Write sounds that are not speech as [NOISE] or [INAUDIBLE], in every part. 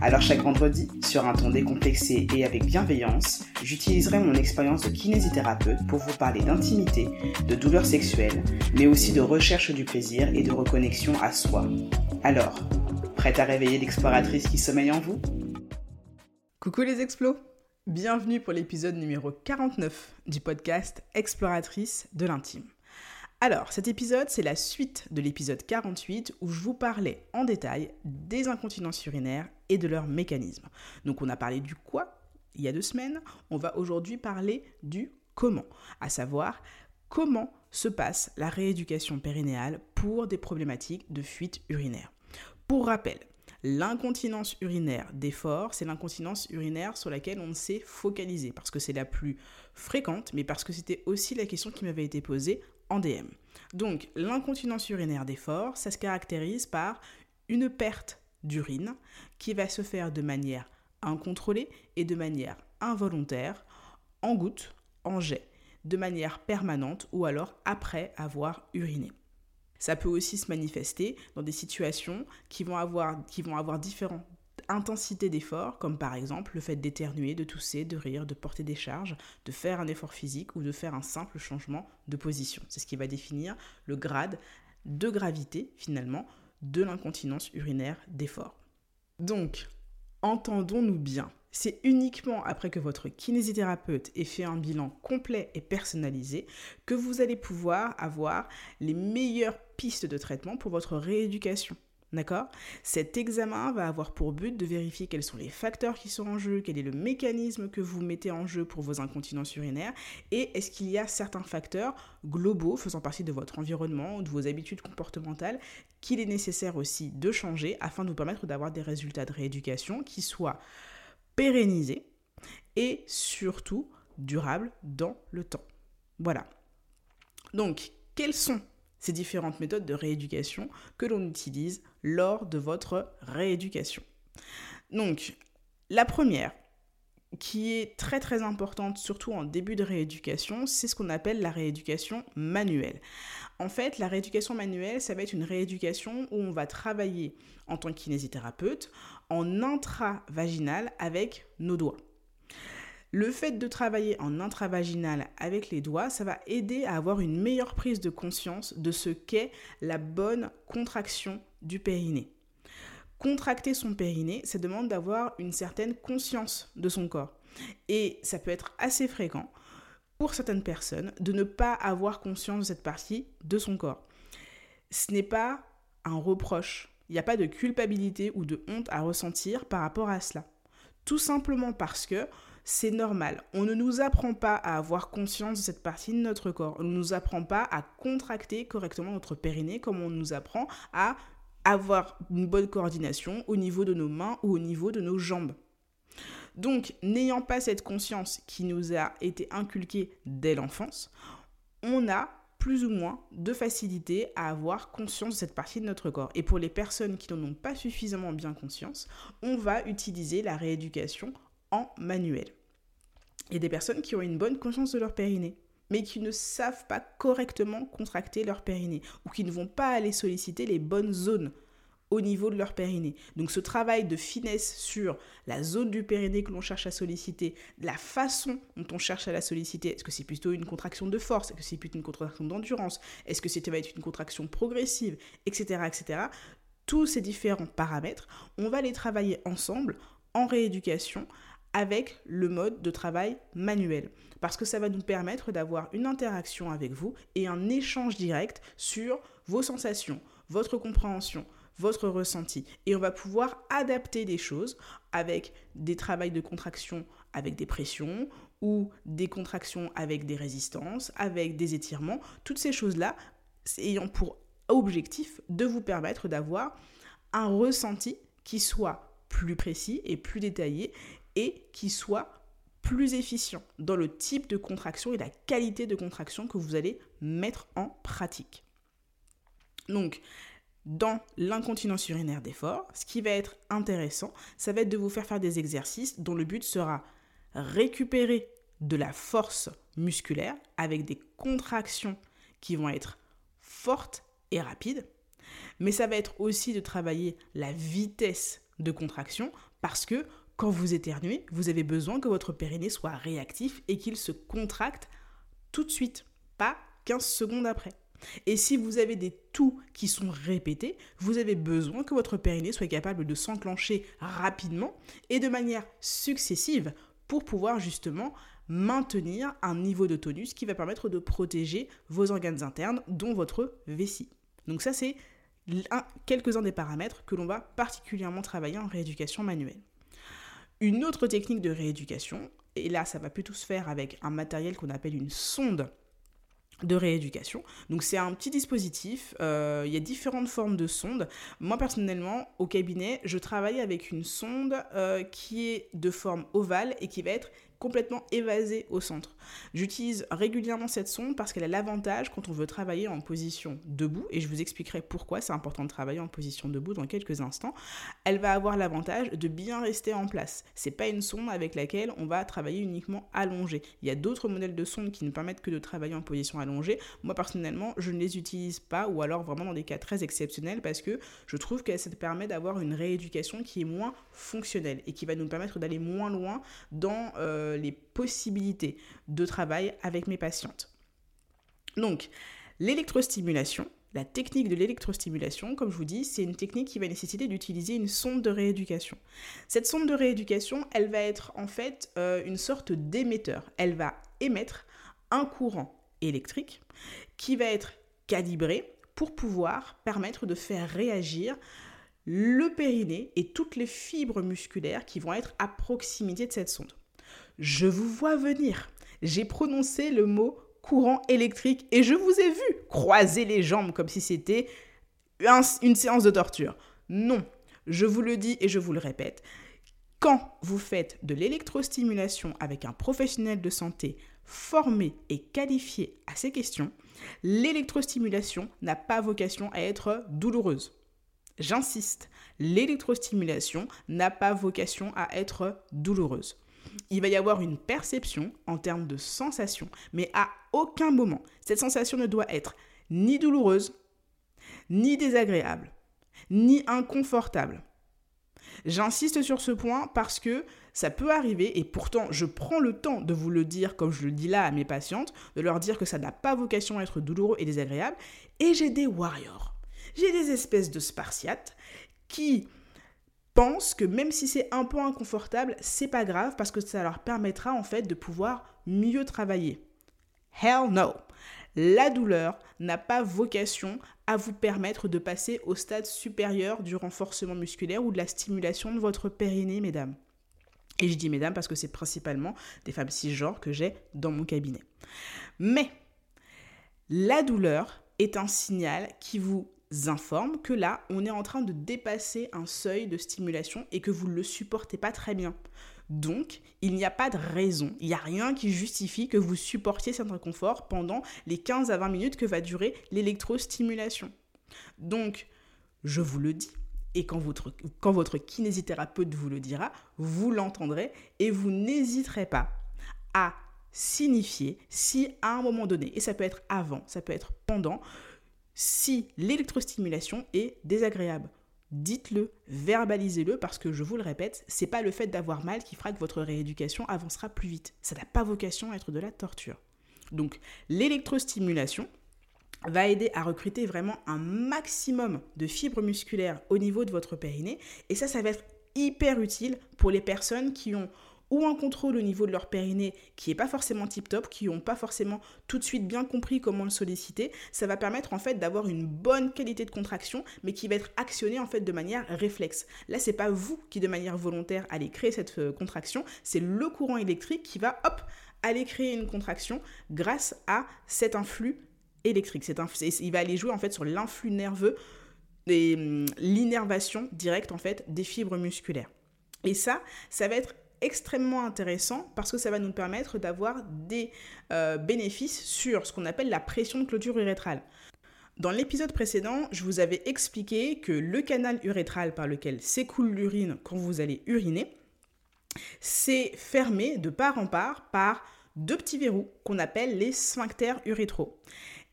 Alors chaque vendredi, sur un ton décomplexé et avec bienveillance, j'utiliserai mon expérience de kinésithérapeute pour vous parler d'intimité, de douleurs sexuelles, mais aussi de recherche du plaisir et de reconnexion à soi. Alors, prête à réveiller l'exploratrice qui sommeille en vous? Coucou les explos Bienvenue pour l'épisode numéro 49 du podcast Exploratrice de l'intime. Alors, cet épisode, c'est la suite de l'épisode 48 où je vous parlais en détail des incontinences urinaires et de leurs mécanismes. Donc, on a parlé du quoi il y a deux semaines, on va aujourd'hui parler du comment, à savoir comment se passe la rééducation périnéale pour des problématiques de fuite urinaire. Pour rappel, L'incontinence urinaire d'effort, c'est l'incontinence urinaire sur laquelle on s'est focalisé parce que c'est la plus fréquente, mais parce que c'était aussi la question qui m'avait été posée en DM. Donc, l'incontinence urinaire d'effort, ça se caractérise par une perte d'urine qui va se faire de manière incontrôlée et de manière involontaire, en gouttes, en jet, de manière permanente ou alors après avoir uriné. Ça peut aussi se manifester dans des situations qui vont avoir, qui vont avoir différentes intensités d'effort, comme par exemple le fait d'éternuer, de tousser, de rire, de porter des charges, de faire un effort physique ou de faire un simple changement de position. C'est ce qui va définir le grade de gravité finalement de l'incontinence urinaire d'effort. Donc, entendons-nous bien, c'est uniquement après que votre kinésithérapeute ait fait un bilan complet et personnalisé que vous allez pouvoir avoir les meilleures pistes de traitement pour votre rééducation. D'accord? Cet examen va avoir pour but de vérifier quels sont les facteurs qui sont en jeu, quel est le mécanisme que vous mettez en jeu pour vos incontinences urinaires et est-ce qu'il y a certains facteurs globaux faisant partie de votre environnement ou de vos habitudes comportementales qu'il est nécessaire aussi de changer afin de vous permettre d'avoir des résultats de rééducation qui soient pérennisés et surtout durables dans le temps. Voilà. Donc, quelles sont ces différentes méthodes de rééducation que l'on utilise lors de votre rééducation. Donc, la première, qui est très très importante, surtout en début de rééducation, c'est ce qu'on appelle la rééducation manuelle. En fait, la rééducation manuelle, ça va être une rééducation où on va travailler en tant que kinésithérapeute en intravaginal avec nos doigts. Le fait de travailler en intravaginal avec les doigts, ça va aider à avoir une meilleure prise de conscience de ce qu'est la bonne contraction du périnée. Contracter son périnée, ça demande d'avoir une certaine conscience de son corps. Et ça peut être assez fréquent pour certaines personnes de ne pas avoir conscience de cette partie de son corps. Ce n'est pas un reproche. Il n'y a pas de culpabilité ou de honte à ressentir par rapport à cela. Tout simplement parce que c'est normal. On ne nous apprend pas à avoir conscience de cette partie de notre corps. On ne nous apprend pas à contracter correctement notre périnée comme on nous apprend à avoir une bonne coordination au niveau de nos mains ou au niveau de nos jambes. Donc, n'ayant pas cette conscience qui nous a été inculquée dès l'enfance, on a plus ou moins de facilité à avoir conscience de cette partie de notre corps. Et pour les personnes qui n'en ont pas suffisamment bien conscience, on va utiliser la rééducation en manuel. A des personnes qui ont une bonne conscience de leur périnée, mais qui ne savent pas correctement contracter leur périnée, ou qui ne vont pas aller solliciter les bonnes zones au niveau de leur périnée. Donc ce travail de finesse sur la zone du périnée que l'on cherche à solliciter, la façon dont on cherche à la solliciter, est-ce que c'est plutôt une contraction de force, est-ce que c'est plutôt une contraction d'endurance, est-ce que c'était va être une contraction progressive, etc., etc. Tous ces différents paramètres, on va les travailler ensemble en rééducation avec le mode de travail manuel. Parce que ça va nous permettre d'avoir une interaction avec vous et un échange direct sur vos sensations, votre compréhension, votre ressenti. Et on va pouvoir adapter des choses avec des travails de contraction avec des pressions ou des contractions avec des résistances, avec des étirements. Toutes ces choses-là ayant pour objectif de vous permettre d'avoir un ressenti qui soit plus précis et plus détaillé et qui soit plus efficient dans le type de contraction et la qualité de contraction que vous allez mettre en pratique. Donc, dans l'incontinence urinaire d'effort, ce qui va être intéressant, ça va être de vous faire faire des exercices dont le but sera récupérer de la force musculaire avec des contractions qui vont être fortes et rapides, mais ça va être aussi de travailler la vitesse de contraction parce que quand vous éternuez, vous avez besoin que votre périnée soit réactif et qu'il se contracte tout de suite, pas 15 secondes après. Et si vous avez des toux qui sont répétés, vous avez besoin que votre périnée soit capable de s'enclencher rapidement et de manière successive pour pouvoir justement maintenir un niveau de tonus qui va permettre de protéger vos organes internes, dont votre vessie. Donc ça, c'est quelques-uns des paramètres que l'on va particulièrement travailler en rééducation manuelle. Une autre technique de rééducation, et là ça va plutôt se faire avec un matériel qu'on appelle une sonde de rééducation. Donc c'est un petit dispositif, euh, il y a différentes formes de sondes. Moi personnellement, au cabinet, je travaille avec une sonde euh, qui est de forme ovale et qui va être complètement évasée au centre. J'utilise régulièrement cette sonde parce qu'elle a l'avantage quand on veut travailler en position debout, et je vous expliquerai pourquoi c'est important de travailler en position debout dans quelques instants, elle va avoir l'avantage de bien rester en place. C'est pas une sonde avec laquelle on va travailler uniquement allongé. Il y a d'autres modèles de sondes qui ne permettent que de travailler en position allongée. Moi personnellement, je ne les utilise pas ou alors vraiment dans des cas très exceptionnels parce que je trouve que ça permet d'avoir une rééducation qui est moins fonctionnelle et qui va nous permettre d'aller moins loin dans euh, euh, les possibilités de travail avec mes patientes. Donc, l'électrostimulation, la technique de l'électrostimulation, comme je vous dis, c'est une technique qui va nécessiter d'utiliser une sonde de rééducation. Cette sonde de rééducation, elle va être en fait euh, une sorte d'émetteur. Elle va émettre un courant électrique qui va être calibré pour pouvoir permettre de faire réagir le périnée et toutes les fibres musculaires qui vont être à proximité de cette sonde. Je vous vois venir. J'ai prononcé le mot courant électrique et je vous ai vu croiser les jambes comme si c'était une séance de torture. Non, je vous le dis et je vous le répète. Quand vous faites de l'électrostimulation avec un professionnel de santé formé et qualifié à ces questions, l'électrostimulation n'a pas vocation à être douloureuse. J'insiste, l'électrostimulation n'a pas vocation à être douloureuse il va y avoir une perception en termes de sensation, mais à aucun moment, cette sensation ne doit être ni douloureuse, ni désagréable, ni inconfortable. J'insiste sur ce point parce que ça peut arriver, et pourtant je prends le temps de vous le dire comme je le dis là à mes patientes, de leur dire que ça n'a pas vocation à être douloureux et désagréable, et j'ai des warriors, j'ai des espèces de spartiates qui pense que même si c'est un peu inconfortable, c'est pas grave parce que ça leur permettra en fait de pouvoir mieux travailler. Hell no. La douleur n'a pas vocation à vous permettre de passer au stade supérieur du renforcement musculaire ou de la stimulation de votre périnée, mesdames. Et je dis mesdames parce que c'est principalement des femmes cisgenres que j'ai dans mon cabinet. Mais la douleur est un signal qui vous informe que là, on est en train de dépasser un seuil de stimulation et que vous ne le supportez pas très bien. Donc, il n'y a pas de raison, il n'y a rien qui justifie que vous supportiez cet inconfort pendant les 15 à 20 minutes que va durer l'électrostimulation. Donc, je vous le dis, et quand votre, quand votre kinésithérapeute vous le dira, vous l'entendrez et vous n'hésiterez pas à signifier si à un moment donné, et ça peut être avant, ça peut être pendant, si l'électrostimulation est désagréable. Dites-le, verbalisez-le parce que je vous le répète, c'est pas le fait d'avoir mal qui fera que votre rééducation avancera plus vite. Ça n'a pas vocation à être de la torture. Donc l'électrostimulation va aider à recruter vraiment un maximum de fibres musculaires au niveau de votre périnée et ça ça va être hyper utile pour les personnes qui ont ou un contrôle au niveau de leur périnée qui n'est pas forcément tip-top, qui n'ont pas forcément tout de suite bien compris comment le solliciter, ça va permettre en fait d'avoir une bonne qualité de contraction, mais qui va être actionnée en fait de manière réflexe. Là, c'est pas vous qui de manière volontaire allez créer cette euh, contraction, c'est le courant électrique qui va hop aller créer une contraction grâce à cet influx électrique. il va aller jouer en fait sur l'influx nerveux et hum, l'innervation directe en fait des fibres musculaires. Et ça, ça va être extrêmement intéressant parce que ça va nous permettre d'avoir des euh, bénéfices sur ce qu'on appelle la pression de clôture urétrale. Dans l'épisode précédent, je vous avais expliqué que le canal urétral par lequel s'écoule l'urine quand vous allez uriner, c'est fermé de part en part par deux petits verrous qu'on appelle les sphincters urétraux.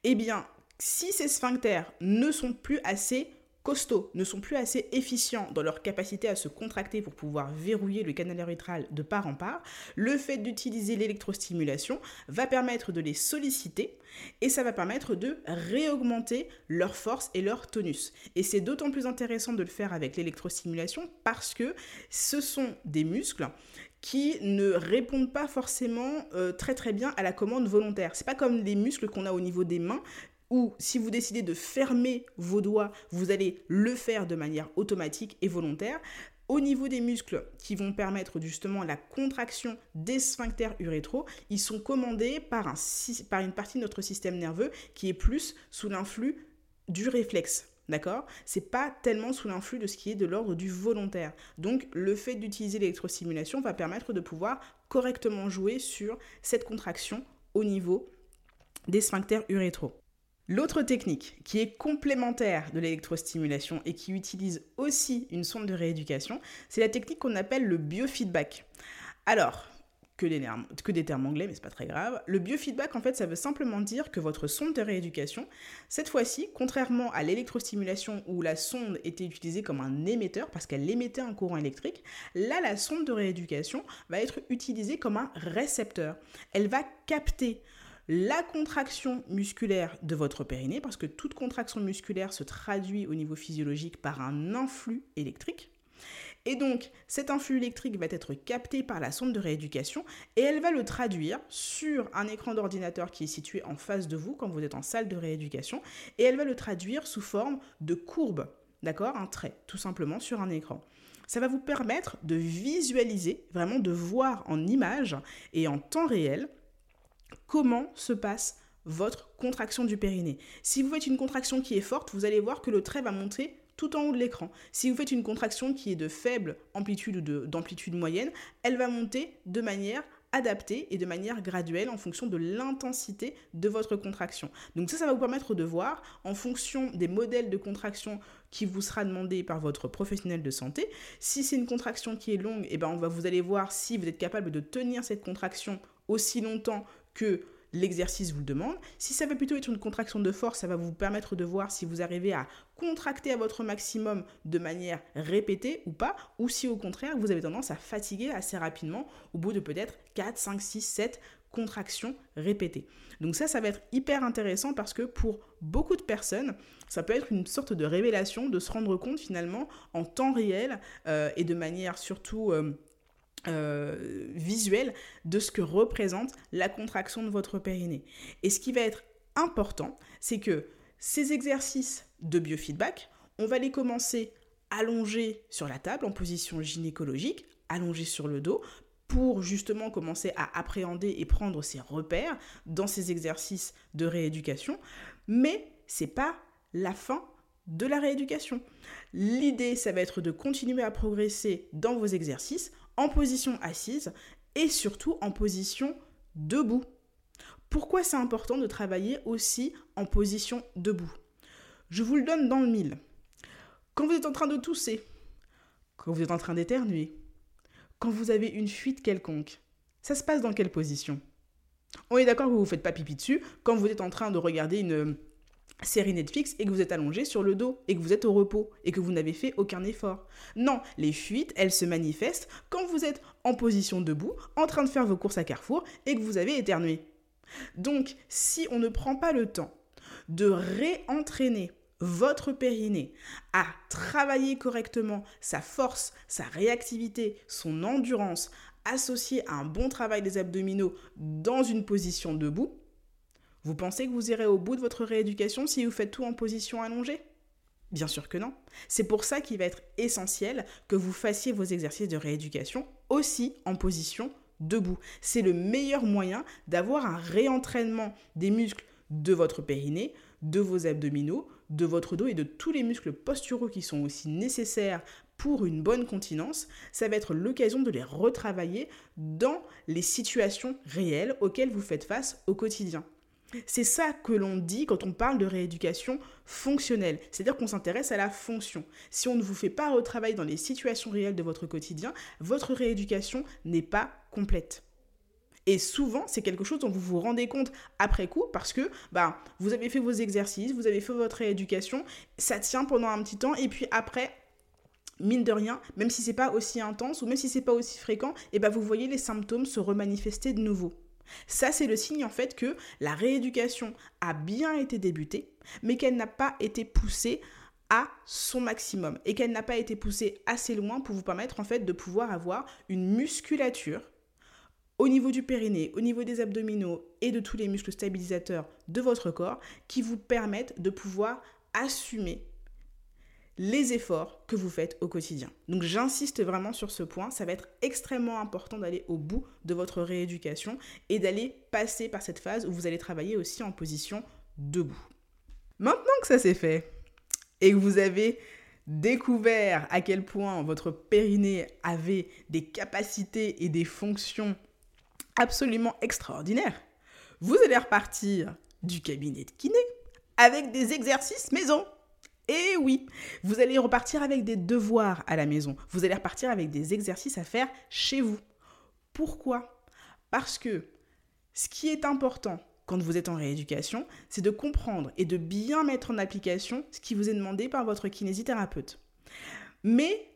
Eh bien, si ces sphincters ne sont plus assez costauds, ne sont plus assez efficients dans leur capacité à se contracter pour pouvoir verrouiller le canal urétral de part en part, le fait d'utiliser l'électrostimulation va permettre de les solliciter et ça va permettre de réaugmenter leur force et leur tonus. Et c'est d'autant plus intéressant de le faire avec l'électrostimulation parce que ce sont des muscles qui ne répondent pas forcément euh, très très bien à la commande volontaire. C'est pas comme les muscles qu'on a au niveau des mains ou si vous décidez de fermer vos doigts, vous allez le faire de manière automatique et volontaire. Au niveau des muscles qui vont permettre justement la contraction des sphincters urétraux, ils sont commandés par, un, par une partie de notre système nerveux qui est plus sous l'influx du réflexe. D'accord? C'est pas tellement sous l'influx de ce qui est de l'ordre du volontaire. Donc le fait d'utiliser l'électrostimulation va permettre de pouvoir correctement jouer sur cette contraction au niveau des sphincters urétraux. L'autre technique qui est complémentaire de l'électrostimulation et qui utilise aussi une sonde de rééducation, c'est la technique qu'on appelle le biofeedback. Alors, que des, termes anglais, mais c'est pas très grave. Le biofeedback, en fait, ça veut simplement dire que votre sonde de rééducation, cette fois-ci, contrairement à l'électrostimulation où la sonde était utilisée comme un émetteur parce qu'elle émettait un courant électrique, là, la sonde de rééducation va être utilisée comme un récepteur. Elle va capter la contraction musculaire de votre périnée, parce que toute contraction musculaire se traduit au niveau physiologique par un influx électrique. Et donc, cet influx électrique va être capté par la sonde de rééducation et elle va le traduire sur un écran d'ordinateur qui est situé en face de vous quand vous êtes en salle de rééducation et elle va le traduire sous forme de courbe, d'accord Un trait, tout simplement sur un écran. Ça va vous permettre de visualiser, vraiment de voir en image et en temps réel comment se passe votre contraction du périnée. Si vous faites une contraction qui est forte, vous allez voir que le trait va monter tout en haut de l'écran. Si vous faites une contraction qui est de faible amplitude ou d'amplitude moyenne, elle va monter de manière adaptée et de manière graduelle en fonction de l'intensité de votre contraction. Donc ça, ça va vous permettre de voir en fonction des modèles de contraction qui vous sera demandé par votre professionnel de santé. Si c'est une contraction qui est longue, et eh ben on va, vous allez voir si vous êtes capable de tenir cette contraction aussi longtemps que l'exercice vous le demande. Si ça va plutôt être une contraction de force, ça va vous permettre de voir si vous arrivez à contracter à votre maximum de manière répétée ou pas, ou si au contraire vous avez tendance à fatiguer assez rapidement au bout de peut-être 4, 5, 6, 7 contractions répétées. Donc ça, ça va être hyper intéressant parce que pour beaucoup de personnes, ça peut être une sorte de révélation de se rendre compte finalement en temps réel euh, et de manière surtout... Euh, euh, visuel de ce que représente la contraction de votre périnée. Et ce qui va être important, c'est que ces exercices de biofeedback, on va les commencer allongés sur la table en position gynécologique, allongés sur le dos, pour justement commencer à appréhender et prendre ses repères dans ces exercices de rééducation. Mais c'est pas la fin de la rééducation. L'idée, ça va être de continuer à progresser dans vos exercices en position assise et surtout en position debout. Pourquoi c'est important de travailler aussi en position debout? Je vous le donne dans le mille. Quand vous êtes en train de tousser, quand vous êtes en train d'éternuer, quand vous avez une fuite quelconque, ça se passe dans quelle position? On est d'accord que vous ne faites pas pipi dessus quand vous êtes en train de regarder une série Netflix et que vous êtes allongé sur le dos et que vous êtes au repos et que vous n'avez fait aucun effort. Non, les fuites, elles se manifestent quand vous êtes en position debout, en train de faire vos courses à Carrefour et que vous avez éternué. Donc, si on ne prend pas le temps de réentraîner votre périnée à travailler correctement sa force, sa réactivité, son endurance, associée à un bon travail des abdominaux dans une position debout, vous pensez que vous irez au bout de votre rééducation si vous faites tout en position allongée? Bien sûr que non. C'est pour ça qu'il va être essentiel que vous fassiez vos exercices de rééducation aussi en position debout. C'est le meilleur moyen d'avoir un réentraînement des muscles de votre périnée, de vos abdominaux, de votre dos et de tous les muscles posturaux qui sont aussi nécessaires pour une bonne continence. Ça va être l'occasion de les retravailler dans les situations réelles auxquelles vous faites face au quotidien. C'est ça que l'on dit quand on parle de rééducation fonctionnelle, c'est-à-dire qu'on s'intéresse à la fonction. Si on ne vous fait pas retravailler dans les situations réelles de votre quotidien, votre rééducation n'est pas complète. Et souvent, c'est quelque chose dont vous vous rendez compte après coup parce que bah, vous avez fait vos exercices, vous avez fait votre rééducation, ça tient pendant un petit temps et puis après, mine de rien, même si c'est pas aussi intense ou même si c'est pas aussi fréquent, et eh ben vous voyez les symptômes se remanifester de nouveau. Ça, c'est le signe en fait que la rééducation a bien été débutée, mais qu'elle n'a pas été poussée à son maximum et qu'elle n'a pas été poussée assez loin pour vous permettre en fait de pouvoir avoir une musculature au niveau du périnée, au niveau des abdominaux et de tous les muscles stabilisateurs de votre corps qui vous permettent de pouvoir assumer les efforts que vous faites au quotidien. Donc j'insiste vraiment sur ce point, ça va être extrêmement important d'aller au bout de votre rééducation et d'aller passer par cette phase où vous allez travailler aussi en position debout. Maintenant que ça c'est fait et que vous avez découvert à quel point votre périnée avait des capacités et des fonctions absolument extraordinaires, vous allez repartir du cabinet de kiné avec des exercices maison. Et oui, vous allez repartir avec des devoirs à la maison. Vous allez repartir avec des exercices à faire chez vous. Pourquoi? Parce que ce qui est important quand vous êtes en rééducation, c'est de comprendre et de bien mettre en application ce qui vous est demandé par votre kinésithérapeute. Mais,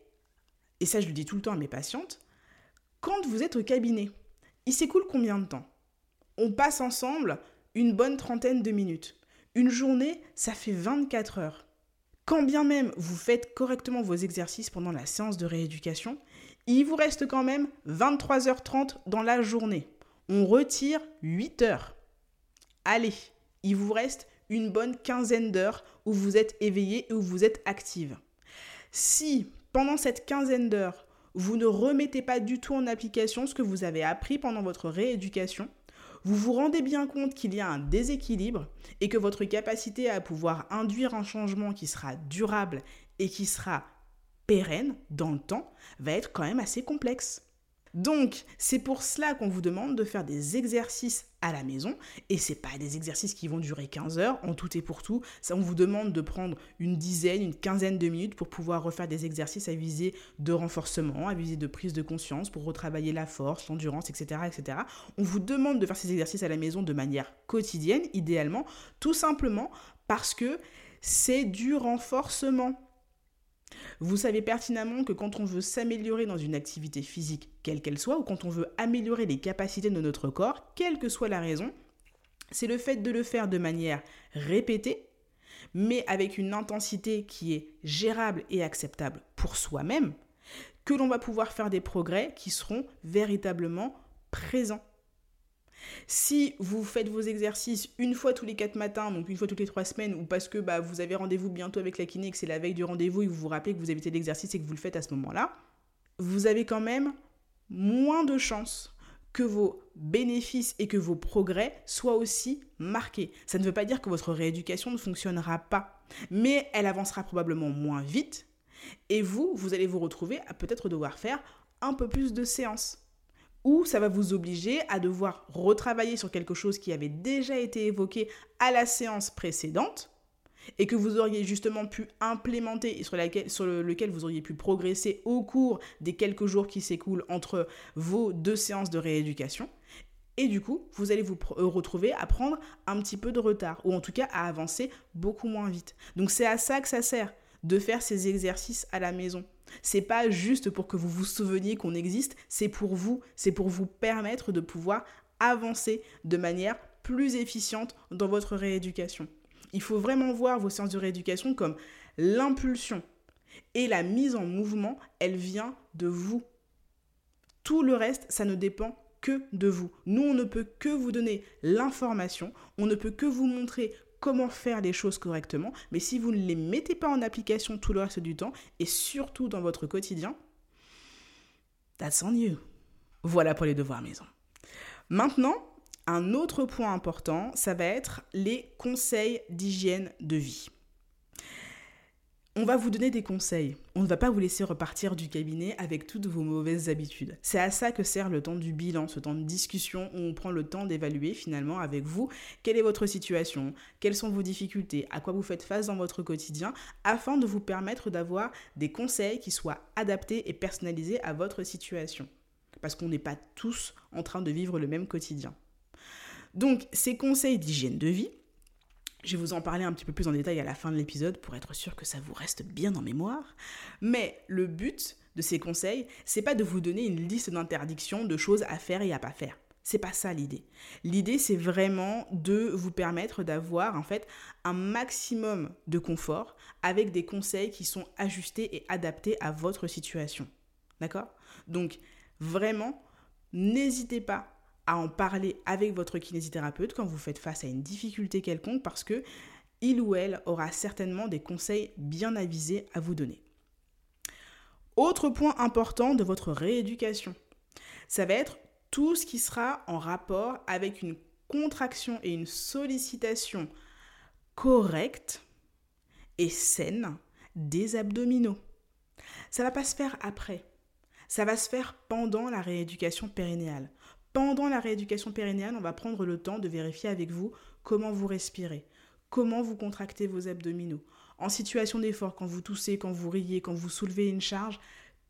et ça je le dis tout le temps à mes patientes, quand vous êtes au cabinet, il s'écoule combien de temps? On passe ensemble une bonne trentaine de minutes. Une journée, ça fait 24 heures. Quand bien même vous faites correctement vos exercices pendant la séance de rééducation, il vous reste quand même 23h30 dans la journée. On retire 8 heures. Allez, il vous reste une bonne quinzaine d'heures où vous êtes éveillé et où vous êtes active. Si pendant cette quinzaine d'heures, vous ne remettez pas du tout en application ce que vous avez appris pendant votre rééducation, vous vous rendez bien compte qu'il y a un déséquilibre et que votre capacité à pouvoir induire un changement qui sera durable et qui sera pérenne dans le temps va être quand même assez complexe. Donc, c'est pour cela qu'on vous demande de faire des exercices à la maison. Et c'est pas des exercices qui vont durer 15 heures en tout et pour tout. Ça, on vous demande de prendre une dizaine, une quinzaine de minutes pour pouvoir refaire des exercices à visée de renforcement, à visée de prise de conscience, pour retravailler la force, l'endurance, etc., etc. On vous demande de faire ces exercices à la maison de manière quotidienne, idéalement, tout simplement parce que c'est du renforcement. Vous savez pertinemment que quand on veut s'améliorer dans une activité physique, quelle qu'elle soit, ou quand on veut améliorer les capacités de notre corps, quelle que soit la raison, c'est le fait de le faire de manière répétée, mais avec une intensité qui est gérable et acceptable pour soi-même, que l'on va pouvoir faire des progrès qui seront véritablement présents. Si vous faites vos exercices une fois tous les quatre matins, donc une fois toutes les trois semaines, ou parce que bah, vous avez rendez-vous bientôt avec la kiné que c'est la veille du rendez-vous et vous vous rappelez que vous avez fait l'exercice et que vous le faites à ce moment-là, vous avez quand même moins de chances que vos bénéfices et que vos progrès soient aussi marqués. Ça ne veut pas dire que votre rééducation ne fonctionnera pas, mais elle avancera probablement moins vite et vous, vous allez vous retrouver à peut-être devoir faire un peu plus de séances ou ça va vous obliger à devoir retravailler sur quelque chose qui avait déjà été évoqué à la séance précédente et que vous auriez justement pu implémenter et sur, sur lequel vous auriez pu progresser au cours des quelques jours qui s'écoulent entre vos deux séances de rééducation. Et du coup, vous allez vous euh, retrouver à prendre un petit peu de retard, ou en tout cas à avancer beaucoup moins vite. Donc c'est à ça que ça sert, de faire ces exercices à la maison. C'est pas juste pour que vous vous souveniez qu'on existe, c'est pour vous, c'est pour vous permettre de pouvoir avancer de manière plus efficiente dans votre rééducation. Il faut vraiment voir vos séances de rééducation comme l'impulsion et la mise en mouvement, elle vient de vous. Tout le reste, ça ne dépend que de vous. Nous, on ne peut que vous donner l'information, on ne peut que vous montrer comment faire les choses correctement, mais si vous ne les mettez pas en application tout le reste du temps, et surtout dans votre quotidien, that's on you. Voilà pour les devoirs maison. Maintenant, un autre point important, ça va être les conseils d'hygiène de vie. On va vous donner des conseils. On ne va pas vous laisser repartir du cabinet avec toutes vos mauvaises habitudes. C'est à ça que sert le temps du bilan, ce temps de discussion où on prend le temps d'évaluer finalement avec vous quelle est votre situation, quelles sont vos difficultés, à quoi vous faites face dans votre quotidien, afin de vous permettre d'avoir des conseils qui soient adaptés et personnalisés à votre situation. Parce qu'on n'est pas tous en train de vivre le même quotidien. Donc, ces conseils d'hygiène de vie, je vais vous en parler un petit peu plus en détail à la fin de l'épisode pour être sûr que ça vous reste bien en mémoire. Mais le but de ces conseils, c'est pas de vous donner une liste d'interdictions de choses à faire et à pas faire. C'est pas ça l'idée. L'idée, c'est vraiment de vous permettre d'avoir en fait un maximum de confort avec des conseils qui sont ajustés et adaptés à votre situation. D'accord? Donc, vraiment, n'hésitez pas à en parler avec votre kinésithérapeute quand vous faites face à une difficulté quelconque parce que il ou elle aura certainement des conseils bien avisés à vous donner. Autre point important de votre rééducation, ça va être tout ce qui sera en rapport avec une contraction et une sollicitation correcte et saine des abdominaux. Ça va pas se faire après. Ça va se faire pendant la rééducation périnéale. Pendant la rééducation périnéale, on va prendre le temps de vérifier avec vous comment vous respirez, comment vous contractez vos abdominaux. En situation d'effort, quand vous toussez, quand vous riez, quand vous soulevez une charge,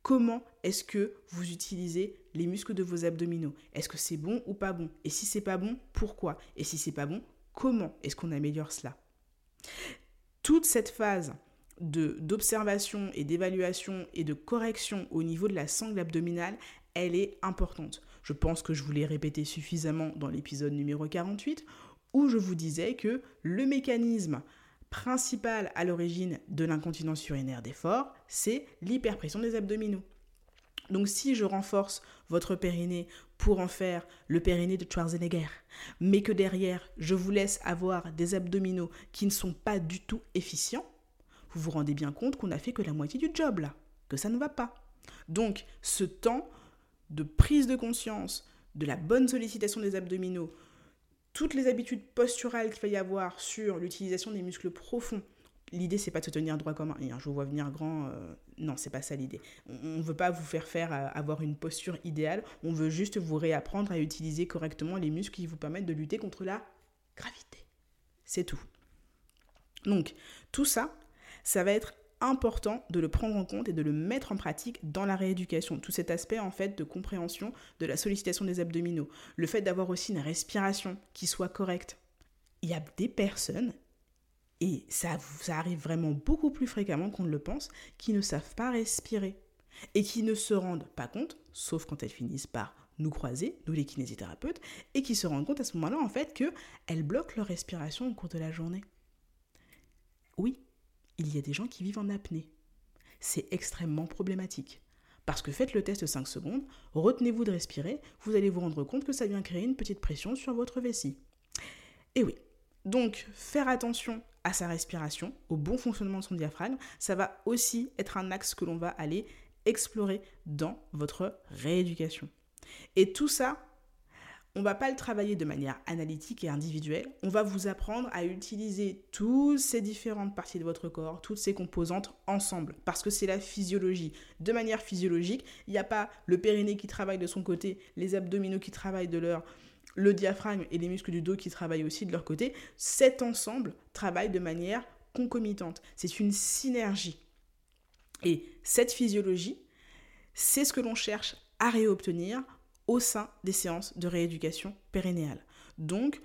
comment est-ce que vous utilisez les muscles de vos abdominaux? Est-ce que c'est bon ou pas bon? Et si c'est pas bon, pourquoi? Et si c'est pas bon, comment est-ce qu'on améliore cela? Toute cette phase d'observation et d'évaluation et de correction au niveau de la sangle abdominale, elle est importante. Je pense que je vous l'ai répété suffisamment dans l'épisode numéro 48, où je vous disais que le mécanisme principal à l'origine de l'incontinence urinaire d'effort, c'est l'hyperpression des abdominaux. Donc si je renforce votre périnée pour en faire le périnée de Schwarzenegger, mais que derrière je vous laisse avoir des abdominaux qui ne sont pas du tout efficients, vous vous rendez bien compte qu'on n'a fait que la moitié du job là, que ça ne va pas. Donc ce temps de prise de conscience, de la bonne sollicitation des abdominaux, toutes les habitudes posturales qu'il va y avoir sur l'utilisation des muscles profonds. L'idée, c'est pas de se tenir droit comme un. je vous vois venir grand. Euh, non, c'est pas ça l'idée. On ne veut pas vous faire faire euh, avoir une posture idéale. On veut juste vous réapprendre à utiliser correctement les muscles qui vous permettent de lutter contre la gravité. C'est tout. Donc, tout ça, ça va être important de le prendre en compte et de le mettre en pratique dans la rééducation. Tout cet aspect en fait de compréhension de la sollicitation des abdominaux, le fait d'avoir aussi une respiration qui soit correcte. Il y a des personnes et ça, ça arrive vraiment beaucoup plus fréquemment qu'on ne le pense, qui ne savent pas respirer et qui ne se rendent pas compte, sauf quand elles finissent par nous croiser, nous les kinésithérapeutes, et qui se rendent compte à ce moment-là en fait qu'elles bloquent leur respiration au cours de la journée. Oui, il y a des gens qui vivent en apnée. C'est extrêmement problématique. Parce que faites le test 5 secondes, retenez-vous de respirer, vous allez vous rendre compte que ça vient créer une petite pression sur votre vessie. Et oui, donc faire attention à sa respiration, au bon fonctionnement de son diaphragme, ça va aussi être un axe que l'on va aller explorer dans votre rééducation. Et tout ça, on va pas le travailler de manière analytique et individuelle. On va vous apprendre à utiliser toutes ces différentes parties de votre corps, toutes ces composantes ensemble, parce que c'est la physiologie. De manière physiologique, il n'y a pas le périnée qui travaille de son côté, les abdominaux qui travaillent de leur le diaphragme et les muscles du dos qui travaillent aussi de leur côté. Cet ensemble travaille de manière concomitante. C'est une synergie. Et cette physiologie, c'est ce que l'on cherche à réobtenir au sein des séances de rééducation périnéale. Donc,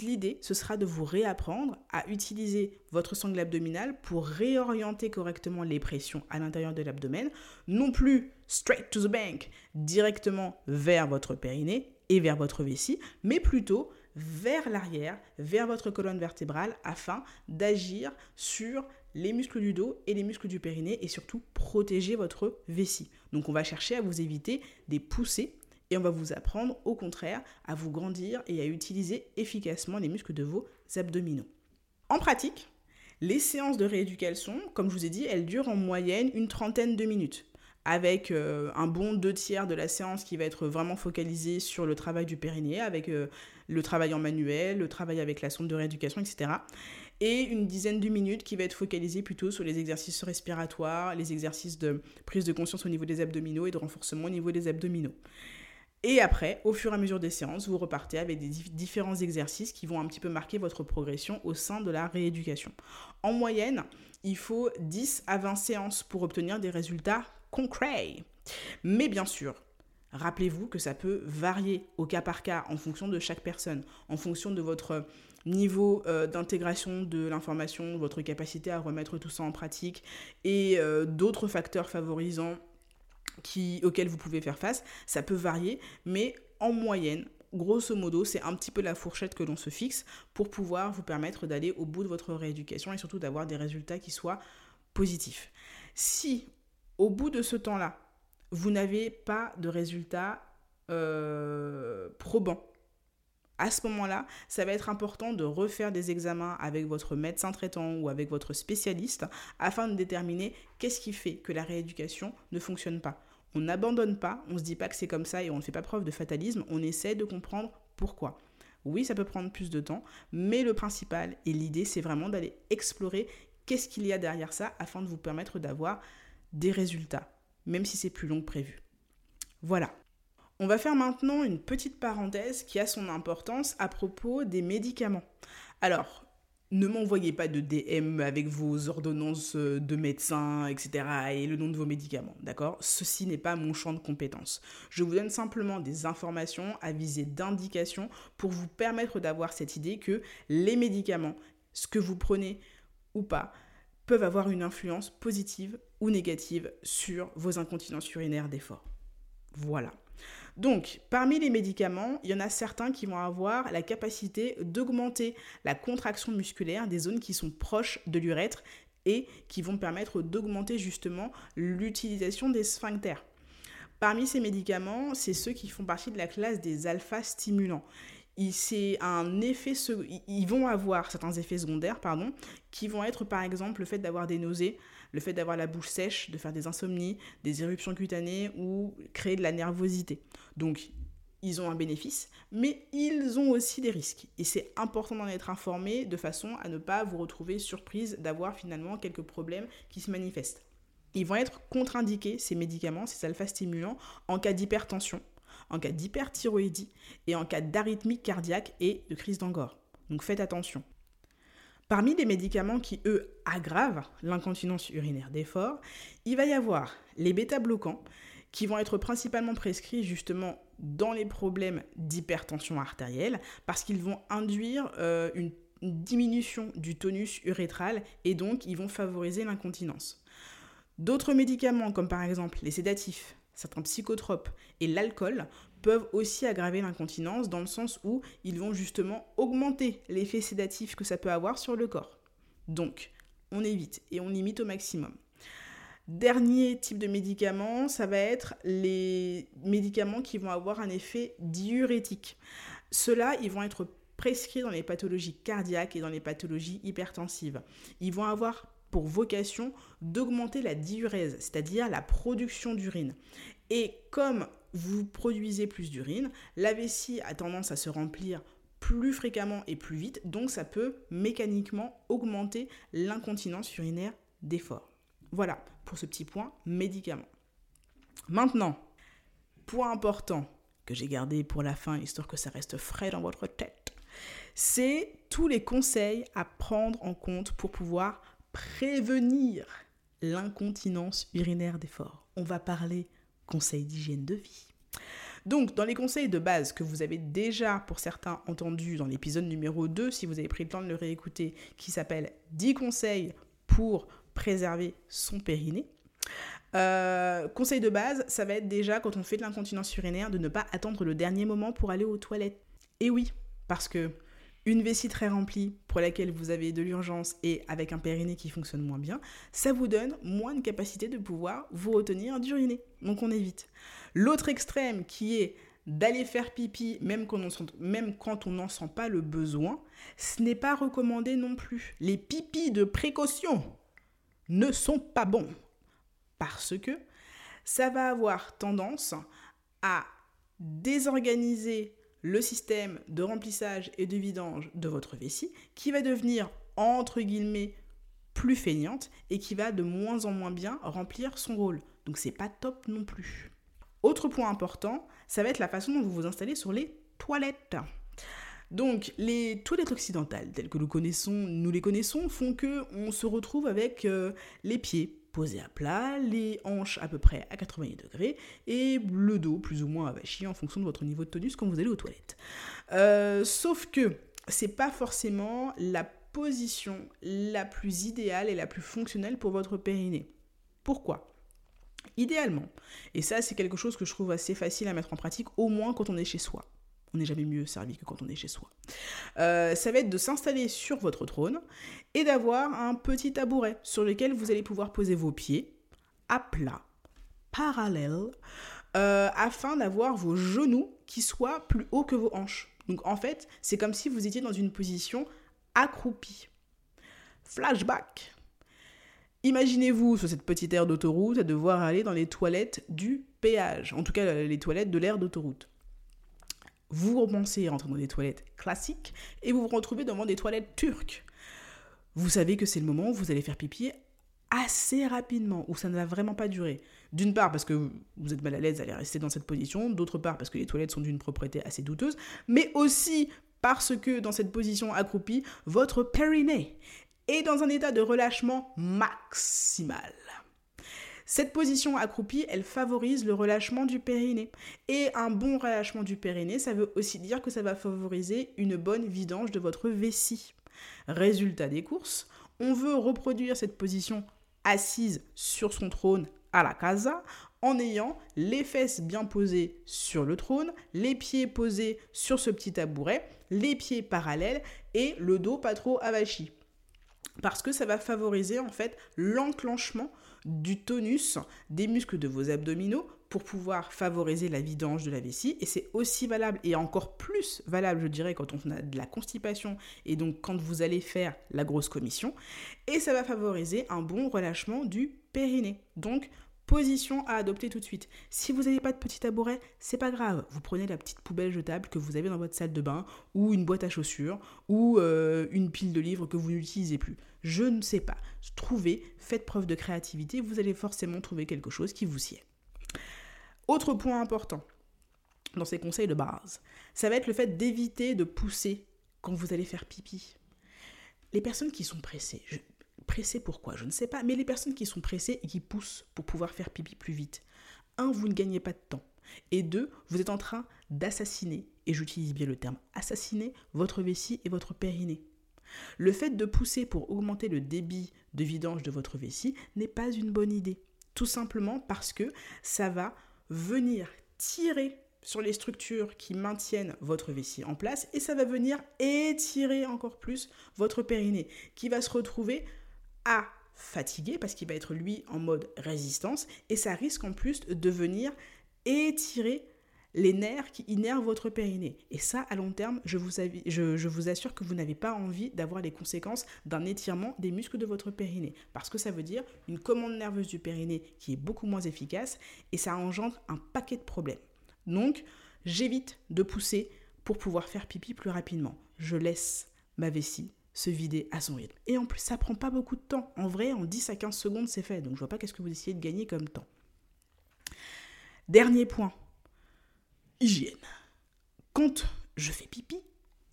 l'idée, ce sera de vous réapprendre à utiliser votre sangle abdominale pour réorienter correctement les pressions à l'intérieur de l'abdomen, non plus straight to the bank, directement vers votre périnée et vers votre vessie, mais plutôt vers l'arrière, vers votre colonne vertébrale, afin d'agir sur les muscles du dos et les muscles du périnée et surtout protéger votre vessie. Donc on va chercher à vous éviter des poussées et on va vous apprendre au contraire à vous grandir et à utiliser efficacement les muscles de vos abdominaux. En pratique, les séances de rééducation, comme je vous ai dit, elles durent en moyenne une trentaine de minutes avec euh, un bon deux tiers de la séance qui va être vraiment focalisé sur le travail du périnée, avec euh, le travail en manuel, le travail avec la sonde de rééducation, etc. et une dizaine de minutes qui va être focalisée plutôt sur les exercices respiratoires, les exercices de prise de conscience au niveau des abdominaux et de renforcement au niveau des abdominaux. Et après, au fur et à mesure des séances, vous repartez avec des différents exercices qui vont un petit peu marquer votre progression au sein de la rééducation. En moyenne, il faut 10 à 20 séances pour obtenir des résultats concrets. Mais bien sûr, rappelez-vous que ça peut varier au cas par cas en fonction de chaque personne, en fonction de votre niveau euh, d'intégration de l'information, votre capacité à remettre tout ça en pratique et euh, d'autres facteurs favorisant qui, auxquels vous pouvez faire face. Ça peut varier, mais en moyenne, grosso modo, c'est un petit peu la fourchette que l'on se fixe pour pouvoir vous permettre d'aller au bout de votre rééducation et surtout d'avoir des résultats qui soient positifs. Si au bout de ce temps-là, vous n'avez pas de résultats euh, probants, à ce moment-là, ça va être important de refaire des examens avec votre médecin traitant ou avec votre spécialiste afin de déterminer qu'est-ce qui fait que la rééducation ne fonctionne pas. On n'abandonne pas, on ne se dit pas que c'est comme ça et on ne fait pas preuve de fatalisme, on essaie de comprendre pourquoi. Oui, ça peut prendre plus de temps, mais le principal et l'idée, c'est vraiment d'aller explorer qu'est-ce qu'il y a derrière ça afin de vous permettre d'avoir des résultats, même si c'est plus long que prévu. Voilà. On va faire maintenant une petite parenthèse qui a son importance à propos des médicaments. Alors, ne m'envoyez pas de DM avec vos ordonnances de médecin, etc. et le nom de vos médicaments, d'accord? Ceci n'est pas mon champ de compétences. Je vous donne simplement des informations à visée d'indication pour vous permettre d'avoir cette idée que les médicaments, ce que vous prenez ou pas, peuvent avoir une influence positive ou négative sur vos incontinences urinaires d'effort. Voilà. Donc, parmi les médicaments, il y en a certains qui vont avoir la capacité d'augmenter la contraction musculaire des zones qui sont proches de l'urètre et qui vont permettre d'augmenter justement l'utilisation des sphincters. Parmi ces médicaments, c'est ceux qui font partie de la classe des alpha-stimulants. Un effet, ils vont avoir certains effets secondaires, pardon, qui vont être par exemple le fait d'avoir des nausées, le fait d'avoir la bouche sèche, de faire des insomnies, des éruptions cutanées ou créer de la nervosité. Donc, ils ont un bénéfice, mais ils ont aussi des risques. Et c'est important d'en être informé de façon à ne pas vous retrouver surprise d'avoir finalement quelques problèmes qui se manifestent. Ils vont être contre-indiqués, ces médicaments, ces alpha-stimulants, en cas d'hypertension, en cas d'hyperthyroïdie et en cas d'arythmie cardiaque et de crise d'angor. Donc faites attention. Parmi les médicaments qui, eux, aggravent l'incontinence urinaire d'effort, il va y avoir les bêta-bloquants qui vont être principalement prescrits justement dans les problèmes d'hypertension artérielle parce qu'ils vont induire euh, une diminution du tonus urétral et donc ils vont favoriser l'incontinence. D'autres médicaments comme par exemple les sédatifs, certains psychotropes et l'alcool peuvent aussi aggraver l'incontinence dans le sens où ils vont justement augmenter l'effet sédatif que ça peut avoir sur le corps. Donc, on évite et on limite au maximum. Dernier type de médicaments, ça va être les médicaments qui vont avoir un effet diurétique. Ceux-là, ils vont être prescrits dans les pathologies cardiaques et dans les pathologies hypertensives. Ils vont avoir pour vocation d'augmenter la diurèse, c'est-à-dire la production d'urine. Et comme vous produisez plus d'urine, la vessie a tendance à se remplir plus fréquemment et plus vite, donc ça peut mécaniquement augmenter l'incontinence urinaire d'effort. Voilà pour ce petit point médicament. Maintenant, point important que j'ai gardé pour la fin, histoire que ça reste frais dans votre tête, c'est tous les conseils à prendre en compte pour pouvoir prévenir l'incontinence urinaire d'effort. On va parler conseils d'hygiène de vie. Donc, dans les conseils de base que vous avez déjà, pour certains, entendus dans l'épisode numéro 2, si vous avez pris le temps de le réécouter, qui s'appelle 10 conseils pour préserver son périnée. Euh, conseil de base, ça va être déjà, quand on fait de l'incontinence urinaire, de ne pas attendre le dernier moment pour aller aux toilettes. Et oui, parce que une vessie très remplie pour laquelle vous avez de l'urgence et avec un périnée qui fonctionne moins bien, ça vous donne moins de capacité de pouvoir vous retenir d'uriner. Donc on évite. L'autre extrême qui est d'aller faire pipi même quand, on même quand on n'en sent pas le besoin, ce n'est pas recommandé non plus. Les pipis de précaution ne sont pas bons parce que ça va avoir tendance à désorganiser le système de remplissage et de vidange de votre vessie qui va devenir entre guillemets plus feignante et qui va de moins en moins bien remplir son rôle. Donc c'est pas top non plus. Autre point important, ça va être la façon dont vous vous installez sur les toilettes. Donc les toilettes occidentales telles que nous connaissons, nous les connaissons, font que on se retrouve avec euh, les pieds posés à plat, les hanches à peu près à 90 degrés et le dos plus ou moins avachi en fonction de votre niveau de tonus quand vous allez aux toilettes. Euh, sauf que c'est pas forcément la position la plus idéale et la plus fonctionnelle pour votre périnée. Pourquoi? Idéalement, et ça c'est quelque chose que je trouve assez facile à mettre en pratique, au moins quand on est chez soi. On n'est jamais mieux servi que quand on est chez soi. Euh, ça va être de s'installer sur votre trône et d'avoir un petit tabouret sur lequel vous allez pouvoir poser vos pieds à plat, parallèle, euh, afin d'avoir vos genoux qui soient plus hauts que vos hanches. Donc en fait, c'est comme si vous étiez dans une position accroupi. Flashback. Imaginez-vous sur cette petite aire d'autoroute à devoir aller dans les toilettes du péage, en tout cas les toilettes de l'aire d'autoroute. Vous pensez rentrer dans des toilettes classiques et vous vous retrouvez devant des toilettes turques. Vous savez que c'est le moment où vous allez faire pipi assez rapidement, où ça ne va vraiment pas durer. D'une part parce que vous êtes mal à l'aise d'aller rester dans cette position, d'autre part parce que les toilettes sont d'une propriété assez douteuse, mais aussi parce que dans cette position accroupie, votre périnée est dans un état de relâchement maximal. Cette position accroupie, elle favorise le relâchement du périnée. Et un bon relâchement du périnée, ça veut aussi dire que ça va favoriser une bonne vidange de votre vessie. Résultat des courses, on veut reproduire cette position assise sur son trône à la casa en ayant les fesses bien posées sur le trône, les pieds posés sur ce petit tabouret, les pieds parallèles et le dos pas trop avachi. Parce que ça va favoriser en fait l'enclenchement du tonus des muscles de vos abdominaux pour pouvoir favoriser la vidange de la vessie. Et c'est aussi valable et encore plus valable, je dirais, quand on a de la constipation et donc quand vous allez faire la grosse commission. Et ça va favoriser un bon relâchement du périnée. Donc, position à adopter tout de suite. Si vous n'avez pas de petit tabouret, c'est pas grave. Vous prenez la petite poubelle jetable que vous avez dans votre salle de bain, ou une boîte à chaussures, ou euh, une pile de livres que vous n'utilisez plus. Je ne sais pas. Trouvez, faites preuve de créativité, vous allez forcément trouver quelque chose qui vous sied. Autre point important dans ces conseils de base, ça va être le fait d'éviter de pousser quand vous allez faire pipi. Les personnes qui sont pressées, Pressées pourquoi? Je ne sais pas. Mais les personnes qui sont pressées et qui poussent pour pouvoir faire pipi plus vite. Un, vous ne gagnez pas de temps. Et deux, vous êtes en train d'assassiner, et j'utilise bien le terme assassiner, votre vessie et votre périnée. Le fait de pousser pour augmenter le débit de vidange de votre vessie n'est pas une bonne idée. Tout simplement parce que ça va venir tirer sur les structures qui maintiennent votre vessie en place et ça va venir étirer encore plus votre périnée qui va se retrouver à fatigué parce qu'il va être lui en mode résistance et ça risque en plus de venir étirer les nerfs qui innervent votre périnée. Et ça, à long terme, je vous, je vous assure que vous n'avez pas envie d'avoir les conséquences d'un étirement des muscles de votre périnée. Parce que ça veut dire une commande nerveuse du périnée qui est beaucoup moins efficace et ça engendre un paquet de problèmes. Donc, j'évite de pousser pour pouvoir faire pipi plus rapidement. Je laisse ma vessie se vider à son rythme. Et en plus, ça prend pas beaucoup de temps. En vrai, en 10 à 15 secondes, c'est fait. Donc je vois pas qu'est-ce que vous essayez de gagner comme temps. Dernier point. Hygiène. Quand je fais pipi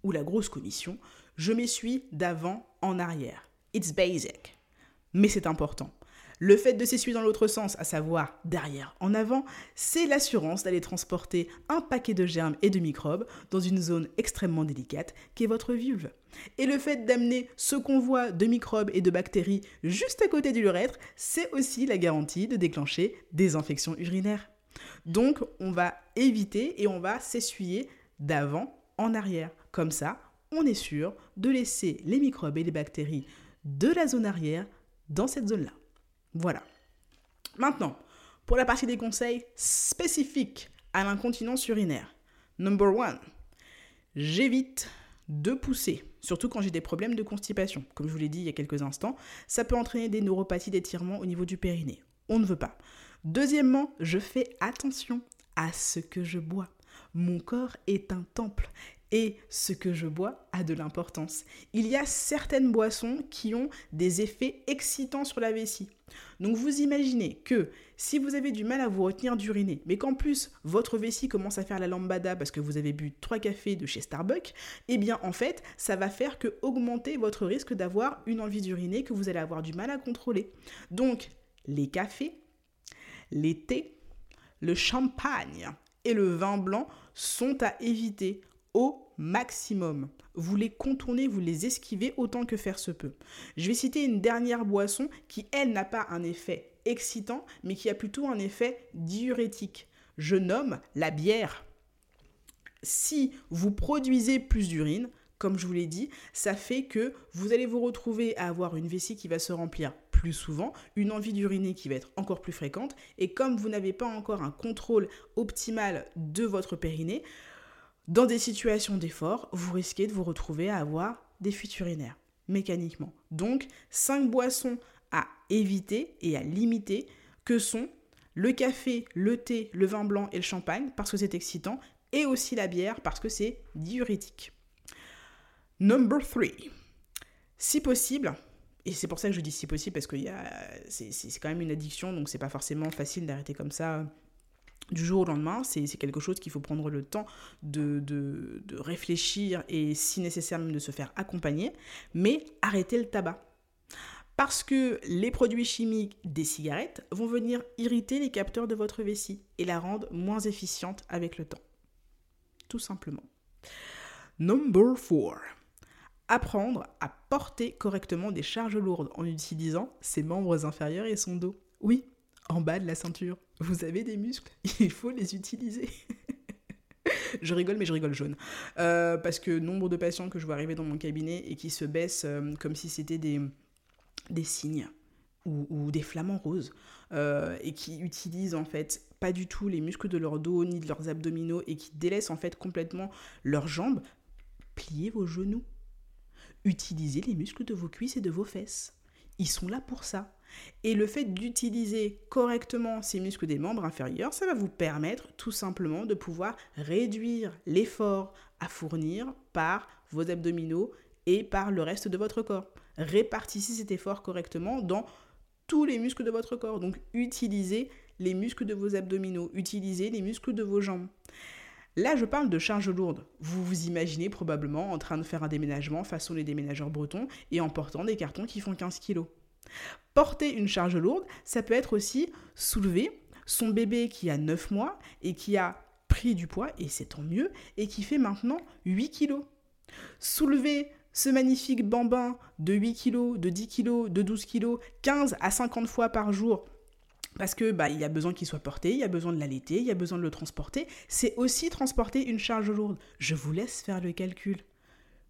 ou la grosse commission, je m'essuie d'avant en arrière. It's basic. Mais c'est important. Le fait de s'essuyer dans l'autre sens, à savoir derrière, en avant, c'est l'assurance d'aller transporter un paquet de germes et de microbes dans une zone extrêmement délicate qui est votre vulve. Et le fait d'amener ce convoi de microbes et de bactéries juste à côté du l'urètre, c'est aussi la garantie de déclencher des infections urinaires. Donc, on va éviter et on va s'essuyer d'avant en arrière. Comme ça, on est sûr de laisser les microbes et les bactéries de la zone arrière dans cette zone-là. Voilà. Maintenant, pour la partie des conseils spécifiques à l'incontinence urinaire. Number one, j'évite de pousser, surtout quand j'ai des problèmes de constipation. Comme je vous l'ai dit il y a quelques instants, ça peut entraîner des neuropathies d'étirement au niveau du périnée. On ne veut pas. Deuxièmement, je fais attention à ce que je bois. Mon corps est un temple Et ce que je bois a de l'importance. Il y a certaines boissons qui ont des effets excitants sur la vessie. Donc vous imaginez que si vous avez du mal à vous retenir d'uriner, mais qu'en plus votre vessie commence à faire la lambada parce que vous avez bu trois cafés de chez Starbucks, eh bien en fait ça va faire que augmenter votre risque d'avoir une envie d'uriner que vous allez avoir du mal à contrôler. Donc les cafés, les thés, le champagne et le vin blanc sont à éviter au maximum. Vous les contournez, vous les esquivez autant que faire se peut. Je vais citer une dernière boisson qui, elle, n'a pas un effet excitant, mais qui a plutôt un effet diurétique. Je nomme la bière. Si vous produisez plus d'urine, comme je vous l'ai dit, ça fait que vous allez vous retrouver à avoir une vessie qui va se remplir plus souvent, une envie d'uriner qui va être encore plus fréquente, et comme vous n'avez pas encore un contrôle optimal de votre périnée, dans des situations d'effort, vous risquez de vous retrouver à avoir des fuites urinaires, mécaniquement. Donc, 5 boissons à éviter et à limiter, que sont le café, le thé, le vin blanc et le champagne, parce que c'est excitant, et aussi la bière, parce que c'est diurétique. Number 3. Si possible, et c'est pour ça que je dis si possible, parce que c'est quand même une addiction, donc c'est pas forcément facile d'arrêter comme ça du jour au lendemain. C'est quelque chose qu'il faut prendre le temps de, de, réfléchir et si nécessaire même de se faire accompagner. Mais arrêtez le tabac. Parce que les produits chimiques des cigarettes vont venir irriter les capteurs de votre vessie et la rendre moins efficiente avec le temps. Tout simplement. Number 4 apprendre à porter correctement des charges lourdes en utilisant ses membres inférieurs et son dos. Oui, en bas de la ceinture. Vous avez des muscles, [LAUGHS] il faut les utiliser. [LAUGHS] je rigole, mais je rigole jaune. Euh, parce que nombre de patients que je vois arriver dans mon cabinet et qui se baissent euh, comme si c'était des, des signes ou, des flamants roses euh, et qui utilisent en fait pas du tout les muscles de leur dos ni de leurs abdominaux et qui délaissent en fait complètement leurs jambes, pliez vos genoux. Utilisez les muscles de vos cuisses et de vos fesses. Ils sont là pour ça. Et le fait d'utiliser correctement ces muscles des membres inférieurs, ça va vous permettre tout simplement de pouvoir réduire l'effort à fournir par vos abdominaux et par le reste de votre corps. Répartissez cet effort correctement dans tous les muscles de votre corps. Donc utilisez les muscles de vos abdominaux, utilisez les muscles de vos jambes. Là, je parle de charges lourdes. Vous vous imaginez probablement en train de faire un déménagement façon les déménageurs bretons et en portant des cartons qui font 15 kg. Porter une charge lourde, ça peut être aussi soulever son bébé qui a 9 mois et qui a pris du poids, et c'est tant mieux, et qui fait maintenant 8 kg. Soulever ce magnifique bambin de 8 kg, de 10 kg, de 12 kg, 15 à 50 fois par jour parce que bah, il y a besoin qu'il soit porté, il y a besoin de l'allaiter, il y a besoin de le transporter. C'est aussi transporter une charge lourde. Je vous laisse faire le calcul.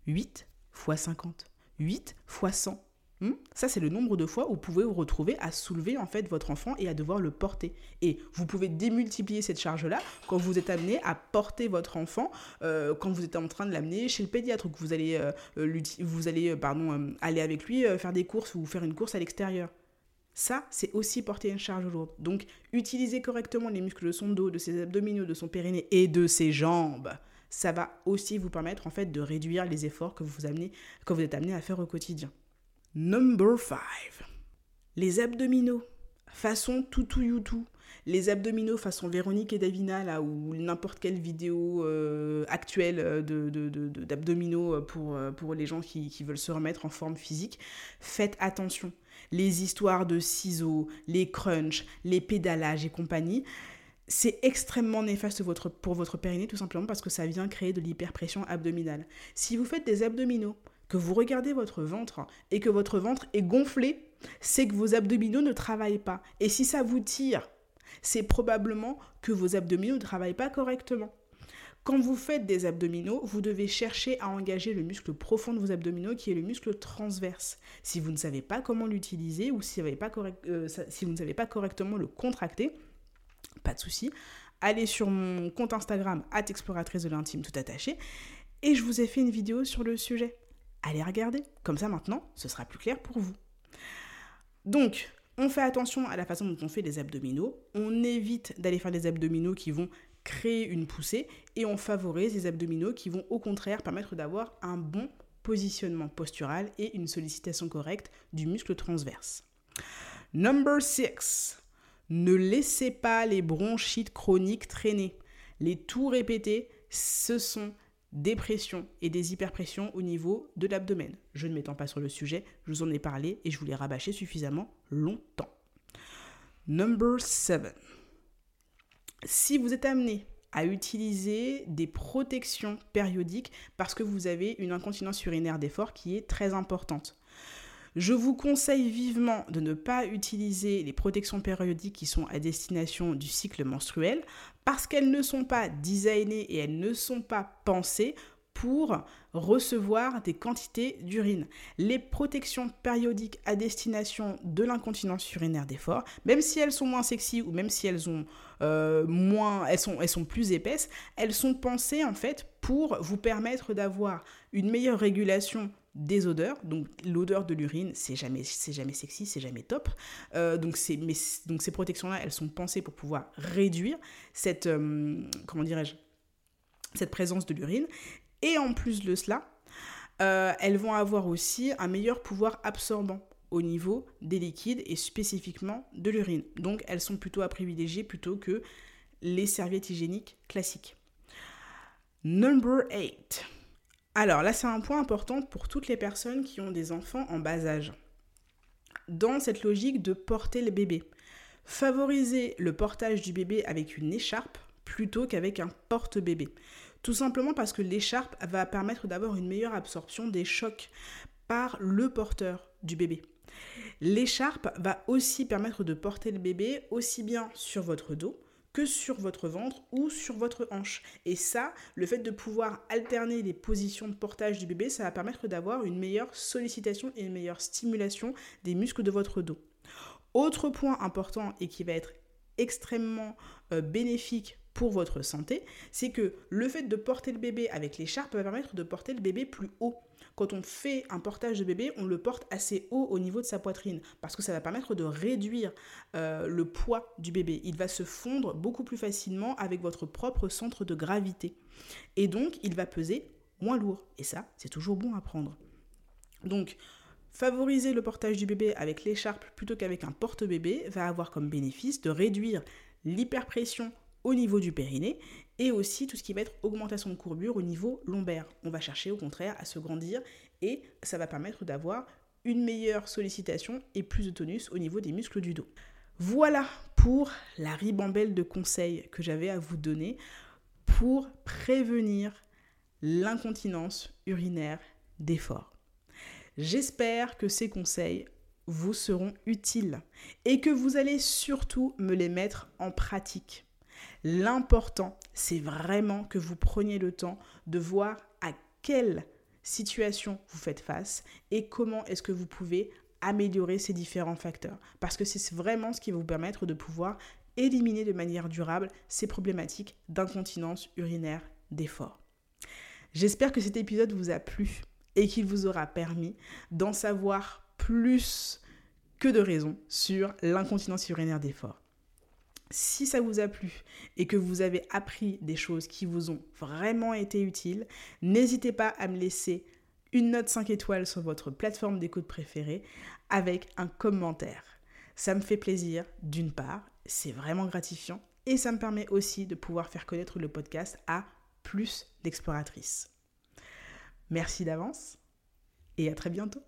8 fois 50. 8 fois 100. Hmm? Ça, c'est le nombre de fois où vous pouvez vous retrouver à soulever en fait votre enfant et à devoir le porter. Et vous pouvez démultiplier cette charge-là quand vous êtes amené à porter votre enfant, euh, quand vous êtes en train de l'amener chez le pédiatre ou que vous allez, euh, euh, vous allez pardon, aller avec lui faire des courses ou faire une course à l'extérieur. Ça, c'est aussi porter une charge lourde. Donc, utiliser correctement les muscles de son dos, de ses abdominaux, de son périnée et de ses jambes, ça va aussi vous permettre en fait de réduire les efforts que vous, amenez, que vous êtes amené à faire au quotidien. Number 5. Les abdominaux. Façon toutou youtou. Les abdominaux façon Véronique et Davina, là, ou n'importe quelle vidéo euh, actuelle euh, d'abdominaux de, de, pour, euh, pour les gens qui, qui veulent se remettre en forme physique. Faites attention les histoires de ciseaux, les crunchs, les pédalages et compagnie, c'est extrêmement néfaste pour votre périnée tout simplement parce que ça vient créer de l'hyperpression abdominale. Si vous faites des abdominaux, que vous regardez votre ventre et que votre ventre est gonflé, c'est que vos abdominaux ne travaillent pas. Et si ça vous tire, c'est probablement que vos abdominaux ne travaillent pas correctement. Quand vous faites des abdominaux, vous devez chercher à engager le muscle profond de vos abdominaux qui est le muscle transverse. Si vous ne savez pas comment l'utiliser ou si vous, euh, ne savez pas correctement le contracter, pas de souci. Allez sur mon compte Instagram, exploratrice de l'intime tout attaché, et je vous ai fait une vidéo sur le sujet. Allez regarder, comme ça maintenant, ce sera plus clair pour vous. Donc, on fait attention à la façon dont on fait les abdominaux. On évite d'aller faire des abdominaux qui vont créer une poussée et on favorise les abdominaux qui vont au contraire permettre d'avoir un bon positionnement postural et une sollicitation correcte du muscle transverse. Number 6. Ne laissez pas les bronchites chroniques traîner. Les tours répétés, ce sont des pressions et des hyperpressions au niveau de l'abdomen. Je ne m'étends pas sur le sujet, je vous en ai parlé et je vous l'ai rabâché suffisamment longtemps. Number 7. Si vous êtes amené à utiliser des protections périodiques parce que vous avez une incontinence urinaire d'effort qui est très importante. Je vous conseille vivement de ne pas utiliser les protections périodiques qui sont à destination du cycle menstruel parce qu'elles ne sont pas designées et elles ne sont pas pensées pour recevoir des quantités d'urine. Les protections périodiques à destination de l'incontinence urinaire d'effort, même si elles sont moins sexy ou même si elles ont euh, moins, elles sont, plus épaisses, elles sont pensées en fait pour vous permettre d'avoir une meilleure régulation des odeurs. Donc l'odeur de l'urine, c'est jamais, c'est jamais sexy, c'est jamais top. Euh, donc, ces protections-là, elles sont pensées pour pouvoir réduire cette, euh, comment dirais-je, cette présence de l'urine. Et en plus de cela, euh, elles vont avoir aussi un meilleur pouvoir absorbant au niveau des liquides et spécifiquement de l'urine. Donc elles sont plutôt à privilégier plutôt que les serviettes hygiéniques classiques. Number 8. Alors là, c'est un point important pour toutes les personnes qui ont des enfants en bas âge. Dans cette logique de porter le bébé, favoriser le portage du bébé avec une écharpe plutôt qu'avec un porte-bébé. Tout simplement parce que l'écharpe va permettre d'avoir une meilleure absorption des chocs par le porteur du bébé. L'écharpe va aussi permettre de porter le bébé aussi bien sur votre dos que sur votre ventre ou sur votre hanche. Et ça, le fait de pouvoir alterner les positions de portage du bébé, ça va permettre d'avoir une meilleure sollicitation et une meilleure stimulation des muscles de votre dos. Autre point important et qui va être extrêmement euh, bénéfique pour votre santé, c'est que le fait de porter le bébé avec l'écharpe va permettre de porter le bébé plus haut. Quand on fait un portage de bébé, on le porte assez haut au niveau de sa poitrine parce que ça va permettre de réduire euh, le poids du bébé. Il va se fondre beaucoup plus facilement avec votre propre centre de gravité. Et donc, il va peser moins lourd. Et ça, c'est toujours bon à prendre. Donc, favoriser le portage du bébé avec l'écharpe plutôt qu'avec un porte-bébé va avoir comme bénéfice de réduire l'hyperpression au niveau du périnée et aussi tout ce qui va être augmentation de courbure au niveau lombaire. On va chercher au contraire à se grandir et ça va permettre d'avoir une meilleure sollicitation et plus de tonus au niveau des muscles du dos. Voilà pour la ribambelle de conseils que j'avais à vous donner pour prévenir l'incontinence urinaire d'effort. J'espère que ces conseils vous seront utiles et que vous allez surtout me les mettre en pratique. L'important, c'est vraiment que vous preniez le temps de voir à quelle situation vous faites face et comment est-ce que vous pouvez améliorer ces différents facteurs. Parce que c'est vraiment ce qui va vous permettre de pouvoir éliminer de manière durable ces problématiques d'incontinence urinaire d'effort. J'espère que cet épisode vous a plu et qu'il vous aura permis d'en savoir plus que de raison sur l'incontinence urinaire d'effort. Si ça vous a plu et que vous avez appris des choses qui vous ont vraiment été utiles, n'hésitez pas à me laisser une note 5 étoiles sur votre plateforme d'écoute préférée avec un commentaire. Ça me fait plaisir d'une part, c'est vraiment gratifiant et ça me permet aussi de pouvoir faire connaître le podcast à plus d'exploratrices. Merci d'avance et à très bientôt.